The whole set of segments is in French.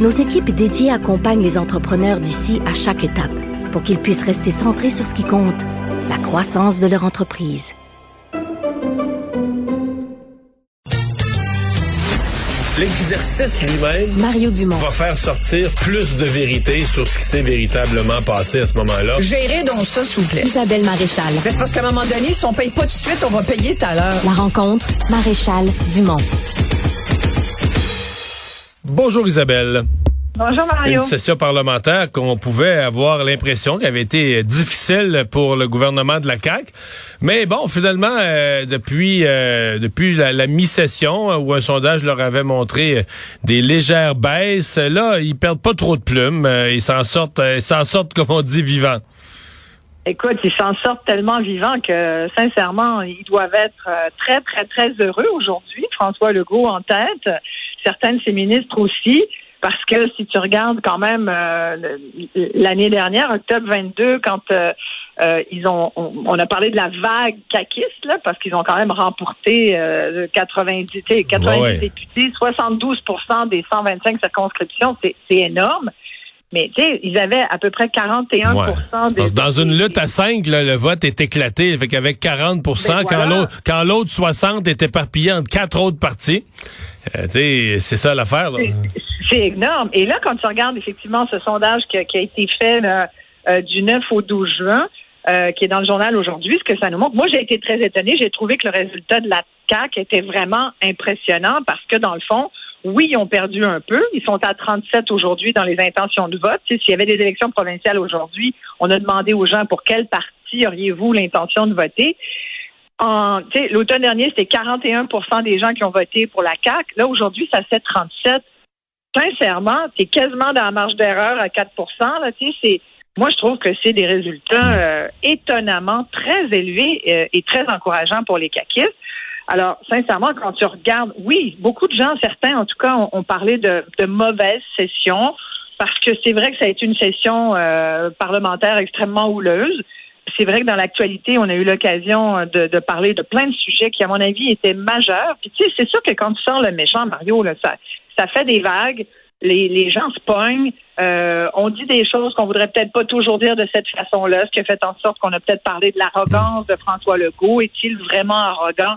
nos équipes dédiées accompagnent les entrepreneurs d'ici à chaque étape pour qu'ils puissent rester centrés sur ce qui compte, la croissance de leur entreprise. L'exercice lui-même Mario Dumont. va faire sortir plus de vérité sur ce qui s'est véritablement passé à ce moment-là. Gérez donc ça, s'il vous plaît. Isabelle Maréchal. Mais c'est parce qu'à un moment donné, si on paye pas tout de suite, on va payer tout à l'heure. La rencontre, Maréchal Dumont. Bonjour Isabelle. Bonjour Mario. Une session parlementaire qu'on pouvait avoir l'impression qu'elle avait été difficile pour le gouvernement de la CAQ. Mais bon, finalement, euh, depuis euh, depuis la, la mi-session, euh, où un sondage leur avait montré euh, des légères baisses, là, ils perdent pas trop de plumes. Euh, ils s'en sortent, euh, ils s'en sortent, comme on dit, vivants. Écoute, ils s'en sortent tellement vivants que, sincèrement, ils doivent être euh, très, très, très heureux aujourd'hui. François Legault en tête, ses ministres aussi, parce que si tu regardes quand même euh, l'année dernière, octobre 22, quand euh, euh, ils ont, on, on a parlé de la vague caquiste, là, parce qu'ils ont quand même remporté euh, 90, tu sais, 90 Ouais. députés, 72% des 125 circonscriptions, c'est énorme. Mais tu sais, ils avaient à peu près 41 Ouais. des dans une lutte à 5, le vote est éclaté. Fait qu'avec 40 Ben quand voilà. l'autre quand l'autre 60 est éparpillé entre quatre autres partis. Euh, tu sais, c'est ça l'affaire. C'est- énorme. Et là, quand tu regardes effectivement ce sondage qui a, qui a été fait là, euh, du 9 au 12 juin, euh, qui est dans le journal aujourd'hui, ce que ça nous montre, moi j'ai été très étonnée. J'ai trouvé que le résultat de la CAQ était vraiment impressionnant parce que dans le fond, oui, ils ont perdu un peu. Ils sont à 37 aujourd'hui dans les intentions de vote. S'il y avait des élections provinciales aujourd'hui, on a demandé aux gens pour quel parti auriez-vous l'intention de voter. L'automne dernier, c'était 41% des gens qui ont voté pour la CAQ. Là, aujourd'hui, ça fait 37 sincèrement, es quasiment dans la marge d'erreur à 4% là, c'est moi je trouve que c'est des résultats euh, étonnamment très élevés euh, et très encourageants pour les caquistes. Alors, sincèrement, quand tu regardes, oui, beaucoup de gens, certains en tout cas, ont, ont parlé de, de mauvaise session parce que c'est vrai que ça a été une session euh, parlementaire extrêmement houleuse. C'est vrai que dans l'actualité, on a eu l'occasion de, de parler de plein de sujets qui, à mon avis, étaient majeurs. Puis tu sais, c'est sûr que quand tu sors le méchant, Mario, là, ça, ça fait des vagues. Les, les gens se pognent. Euh, on dit des choses qu'on voudrait peut-être pas toujours dire de cette façon-là, ce qui a fait en sorte qu'on a peut-être parlé de l'arrogance de François Legault. Est-il vraiment arrogant?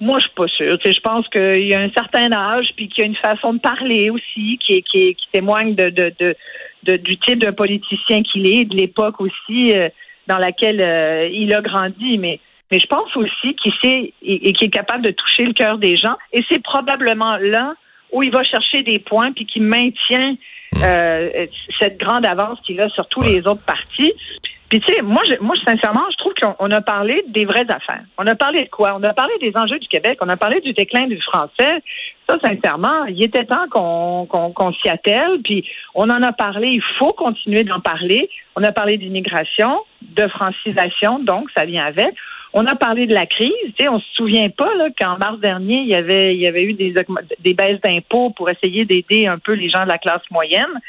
Moi, je suis pas sûre. Je pense qu'il y a un certain âge, puis qu'il y a une façon de parler aussi qui, qui, qui témoigne de, de, de, du type de politicien qu'il est, de l'époque aussi euh, dans laquelle euh, il a grandi. Mais, mais je pense aussi qu'il sait et, qu'il est capable de toucher le cœur des gens. Et c'est probablement là où il va chercher des points, puis qui maintient euh, cette grande avance qu'il a sur tous les autres partis. Puis tu sais, moi, je, moi, sincèrement, je trouve qu'on on a parlé des vraies affaires. On a parlé de quoi? On a parlé des enjeux du Québec. On a parlé du déclin du français. Ça, sincèrement, il était temps qu'on qu'on qu'on s'y attelle. Puis on en a parlé. Il faut continuer d'en parler. On a parlé d'immigration, de francisation, donc ça vient avec. On a parlé de la crise. Tu sais, on se souvient pas là qu'en mars dernier, il y avait il y avait eu des des baisses d'impôts pour essayer d'aider un peu les gens de la classe moyenne.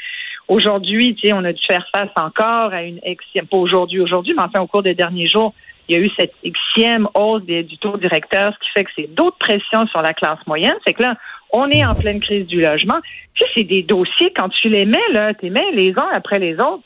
Aujourd'hui, tu sais, on a dû faire face encore à une exième, pas aujourd'hui, aujourd'hui, mais enfin au cours des derniers jours, il y a eu cette xième hausse du taux directeur, ce qui fait que c'est d'autres pressions sur la classe moyenne. C'est que là, on est en pleine crise du logement. Tu sais, c'est des dossiers, quand tu les mets, là, tu les mets les uns après les autres.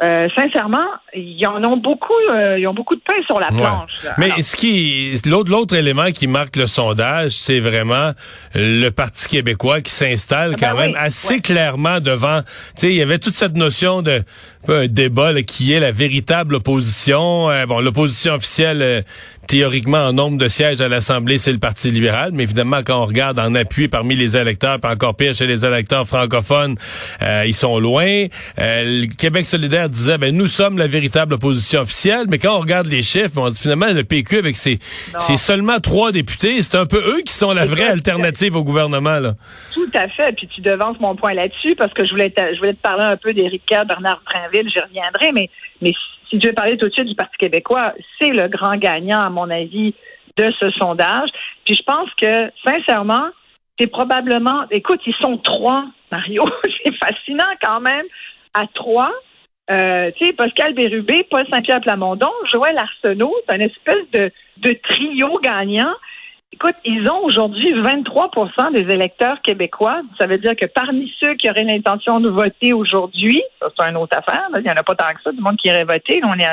Euh, sincèrement, ils en ont beaucoup, euh, ils ont beaucoup de pain sur la planche. Mais Alors, ce qui l'autre l'autre élément qui marque le sondage, c'est vraiment le Parti québécois qui s'installe Ah ben quand même assez ouais. clairement devant. Tu sais, il y avait toute cette notion de un débat là, qui est la véritable opposition. Euh, bon, l'opposition officielle, euh, théoriquement en nombre de sièges à l'Assemblée, c'est le Parti libéral, mais évidemment quand on regarde en appui parmi les électeurs, puis encore pire chez les électeurs francophones, euh, ils sont loin. Euh, le Québec solidaire disait ben nous sommes la véritable opposition officielle, mais quand on regarde les chiffres, on dit finalement le PQ avec ses, c'est seulement trois députés, c'est un peu eux qui sont la vraie alternative au gouvernement là. Tout à fait. Puis tu devances mon point là-dessus parce que je voulais te, je voulais te parler un peu d'Éric Bernard Trinville, j'y reviendrai, mais mais si tu veux parler tout de suite du Parti québécois, c'est le grand gagnant, à mon avis, de ce sondage. Puis je pense que, sincèrement, c'est probablement, écoute, ils sont trois, Mario, c'est fascinant quand même, à trois. Euh, tu sais, Pascal Bérubé, Paul Saint-Pierre Plamondon, Joël Arsenault, c'est une espèce de trio gagnant. Écoute, ils ont aujourd'hui 23% des électeurs québécois. Ça veut dire que parmi ceux qui auraient l'intention de voter aujourd'hui, ça c'est une autre affaire, il n'y en a pas tant que ça, du monde qui irait voter. on est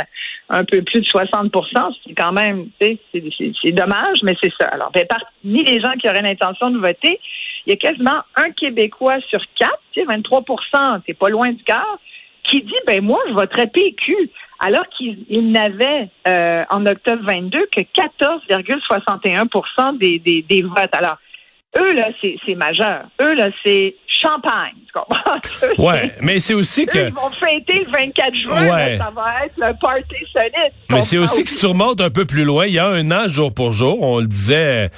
un peu plus de 60% c'est quand même, c'est dommage, mais c'est ça. Alors, ben, parmi les gens qui auraient l'intention de voter, il y a quasiment un Québécois sur quatre, tu sais, 23 c'est pas loin du quart, qui dit, ben moi, je voterais PQ alors qu'il n'avait euh, en octobre 22 que 14,61 des, des, des votes. Alors, eux, là, c'est majeur. Eux, là, c'est champagne. Tu comprends? ouais, mais c'est aussi que. ils vont fêter le 24 juin. Ouais. ça va être le party solide. Mais c'est aussi que si tu remontes un peu plus loin, il y a un an, jour pour jour, on le disait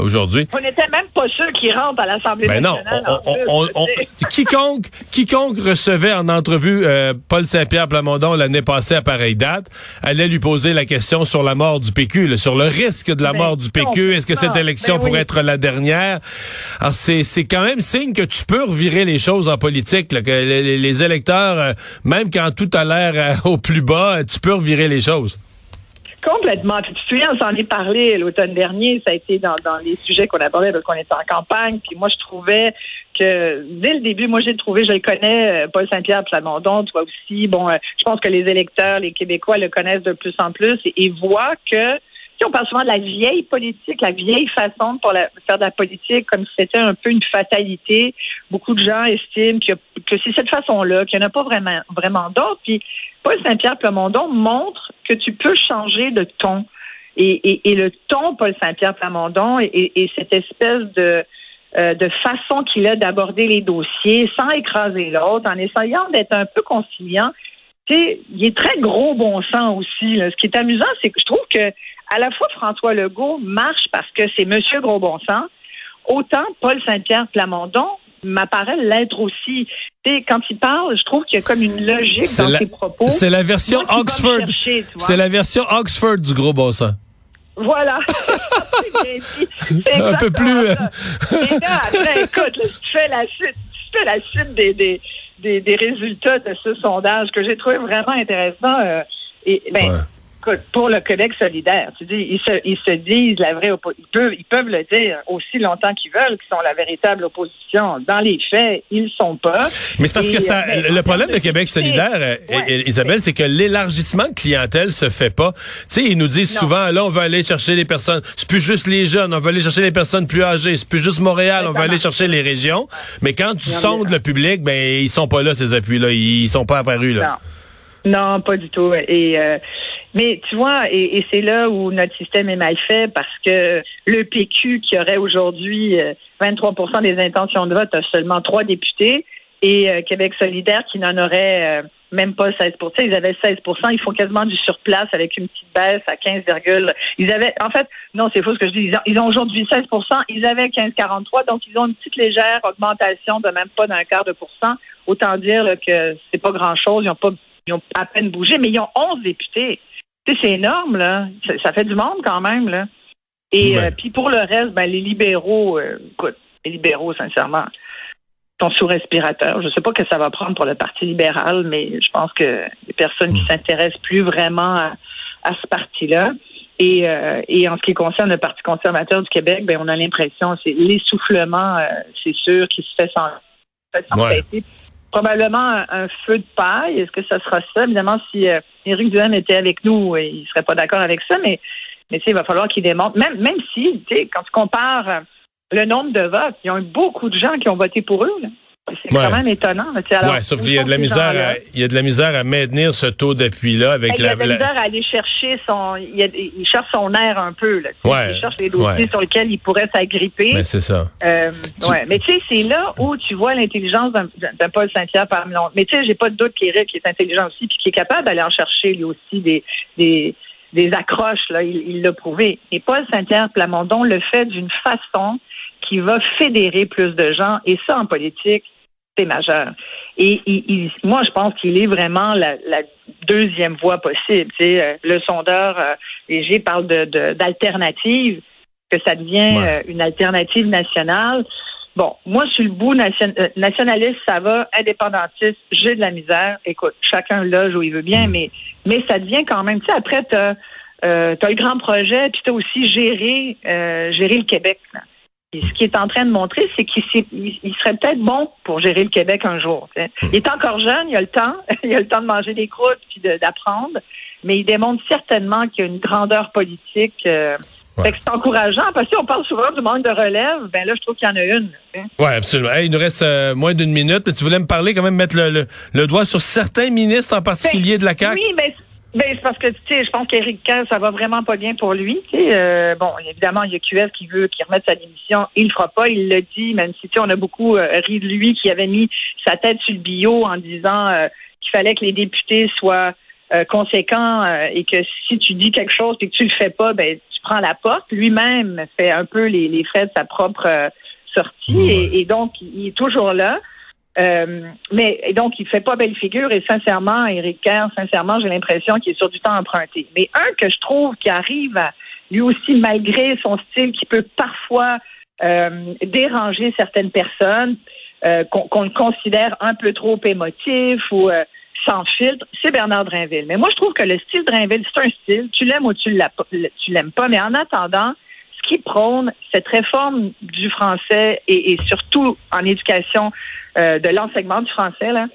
aujourd'hui. On n'était même pas sûr qu'il rentre à l'Assemblée ben nationale. Non, quiconque, quiconque recevait en entrevue euh, Paul Saint-Pierre Plamondon l'année passée à pareille date allait lui poser la question sur la mort du PQ, sur le risque de la ben mort du PQ. Est-ce que cette élection ben pourrait être la dernière? Alors, c'est, c'est quand même signe que tu peux revirer les choses en politique, que les, électeurs, euh, même quand tout a l'air au plus bas, tu peux revirer les choses. Complètement. tu te souviens, on s'en est parlé l'automne dernier. Ça a été dans, dans les sujets qu'on abordait parce qu'on était en campagne. Puis moi, je trouvais que dès le début, moi, j'ai trouvé, je le connais, euh, Paul Saint-Pierre Plamondon, toi aussi. Bon, euh, je pense que les électeurs, les Québécois le connaissent de plus en plus et, voient que on parle souvent de la vieille politique, la vieille façon de faire de la politique, comme si c'était un peu une fatalité. Beaucoup de gens estiment que, que c'est cette façon-là, qu'il n'y en a pas vraiment, vraiment d'autres. Puis Paul Saint-Pierre Plamondon montre que tu peux changer de ton. Et, le ton, Paul Saint-Pierre Plamondon, et, cette espèce de, euh, de façon qu'il a d'aborder les dossiers sans écraser l'autre, en essayant d'être un peu conciliant. Il est très gros bon sens aussi. Ce qui est amusant, c'est que je trouve que à la fois François Legault marche parce que c'est Monsieur Gros Bon Sens, autant Paul Saint-Pierre Plamondon m'apparaît l'être aussi. sais, quand il parle, je trouve qu'il y a comme une logique dans ses propos. C'est la version Oxford. C'est la version Oxford du gros bon sens. Voilà. un peu plus. Euh, Et là, après, écoute, tu fais la suite, tu fais la suite des, des, des, des résultats de ce sondage que j'ai trouvé vraiment intéressant. Euh, et ben, pour le Québec solidaire, tu dis, ils se, ils se disent la vraie opposition. Ils peuvent, ils peuvent le dire aussi longtemps qu'ils veulent, qu'ils sont la véritable opposition. Dans les faits, ils sont pas. Mais c'est parce que ça, euh, le problème de Québec solidaire, euh, Isabelle, c'est que l'élargissement de clientèle se fait pas. Tu sais, ils nous disent souvent, là, on va aller chercher les personnes. C'est plus juste les jeunes, on va aller chercher les personnes plus âgées. C'est plus juste Montréal, on va aller chercher les régions. Mais quand tu sondes le public, ben ils sont pas là ces appuis-là, ils sont pas apparus là. Non, non pas du tout. Et euh, mais tu vois, et, c'est là où notre système est mal fait parce que le PQ qui aurait aujourd'hui 23% euh, des intentions de vote a seulement trois députés et euh, Québec solidaire qui n'en aurait euh, même pas 16 Ils avaient 16% Ils font quasiment du surplace avec une petite baisse à 15, ils avaient, en fait, non, c'est faux ce que je dis. Ils ont, aujourd'hui 16% Ils avaient 15,43 donc ils ont une petite légère augmentation de même pas d'un quart de pourcent. Autant dire que c'est pas grand-chose. Ils ont pas, ils ont à peine bougé, mais ils ont 11 députés c'est énorme, là. Ça, fait du monde quand même, là. Et euh, puis pour le reste, ben, les libéraux, euh, écoute, les libéraux, sincèrement, sont sous respirateur. Je ne sais pas que ça va prendre pour le Parti libéral, mais je pense que les personnes qui hmm. s'intéressent plus vraiment à, ce parti-là. Et, euh, et en ce qui concerne le Parti conservateur du Québec, ben, on a l'impression, c'est l'essoufflement, c'est sûr, qui se fait sans, fait probablement un, feu de paille. Est-ce que ça sera ça? Évidemment, si euh, Éric Duhem était avec nous, il ne serait pas d'accord avec ça, mais, mais il va falloir qu'il démontre, même, même si, quand tu compares euh, le nombre de votes, il y a eu beaucoup de gens qui ont voté pour eux. C'est Ouais. quand même étonnant. Alors, ouais, sauf qu'il y a de la misère, à, il y a de la misère à maintenir ce taux d'appui-là avec Il y la, a de la la- misère à aller chercher son, il, y a- il cherche son air un peu, là. Ouais, Il cherche les dossiers sur lesquels il pourrait s'agripper. Mais c'est ça. Euh, ouais. Mais tu sais, c'est là où tu vois l'intelligence d'un Paul Saint-Pierre parmi l'autre. Mais tu sais, j'ai pas de doute qu'Éric est intelligent aussi, puis qu'il est capable d'aller en chercher lui aussi des des, des accroches. Là, il il l'a prouvé. Et Paul Saint-Pierre Plamondon le fait d'une façon qui va fédérer plus de gens. Et ça, en politique, c'est majeur. Et il- il- moi, je pense qu'il est vraiment la, la deuxième voie possible. Tu sais, euh, le sondeur euh, Léger parle de d'alternative, que ça devient Ouais. euh, une alternative nationale. Bon, moi, je suis le bout nation- euh, nationaliste, ça va, indépendantiste, j'ai de la misère. Écoute, chacun loge où il veut bien, mais mais ça devient quand même, tu sais, après, tu as, le grand projet, puis tu as aussi géré, gérer le Québec. là. Ce qu'il est en train de montrer, c'est qu'il serait peut-être bon pour gérer le Québec un jour. sais. Il est encore jeune, il a le temps, il a le temps de manger des croûtes puis d'apprendre, mais il démontre certainement qu'il y a une grandeur politique. Euh, Ouais. fait que c'est encourageant parce que si on parle souvent du manque de relève, ben là, je trouve qu'il y en a une. Ouais, absolument. Hey, il nous reste euh, moins d'une minute. mais Tu voulais me parler quand même, mettre le, le, le doigt sur certains ministres en particulier de la CAQ? Oui, mais ben, c'est parce que tu sais, je pense qu'Éric Kerr, ça va vraiment pas bien pour lui. Euh, bon, évidemment, il y a QS qui veut qu'il remette sa démission. Il le fera pas, il l'a dit, même si tu sais, on a beaucoup euh, ri de lui qui avait mis sa tête sur le bio en disant euh, qu'il fallait que les députés soient euh, conséquents euh, et que si tu dis quelque chose et que tu le fais pas, ben tu prends la porte. Lui-même fait un peu les, les frais de sa propre sortie et, et donc il est toujours là. Euh, mais donc, il fait pas belle figure et sincèrement, Éric Kerr, sincèrement, j'ai l'impression qu'il est sur du temps emprunté. Mais un que je trouve qui arrive à, lui aussi, malgré son style qui peut parfois euh, déranger certaines personnes, euh, qu'on le considère un peu trop émotif ou euh, sans filtre, c'est Bernard Drinville. Mais moi, je trouve que le style Drinville, c'est un style. Tu l'aimes ou tu l'aimes pas. Mais en attendant, qui prône cette réforme du français et, et surtout en éducation euh, de l'enseignement du français, là,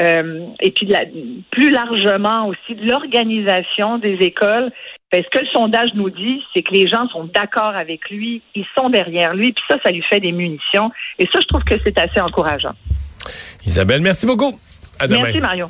euh, et puis de la- plus largement aussi de l'organisation des écoles. Ben, ce que le sondage nous dit, c'est que les gens sont d'accord avec lui, ils sont derrière lui, puis ça, ça lui fait des munitions. Et ça, je trouve que c'est assez encourageant. Isabelle, merci beaucoup. À demain. Merci, Mario.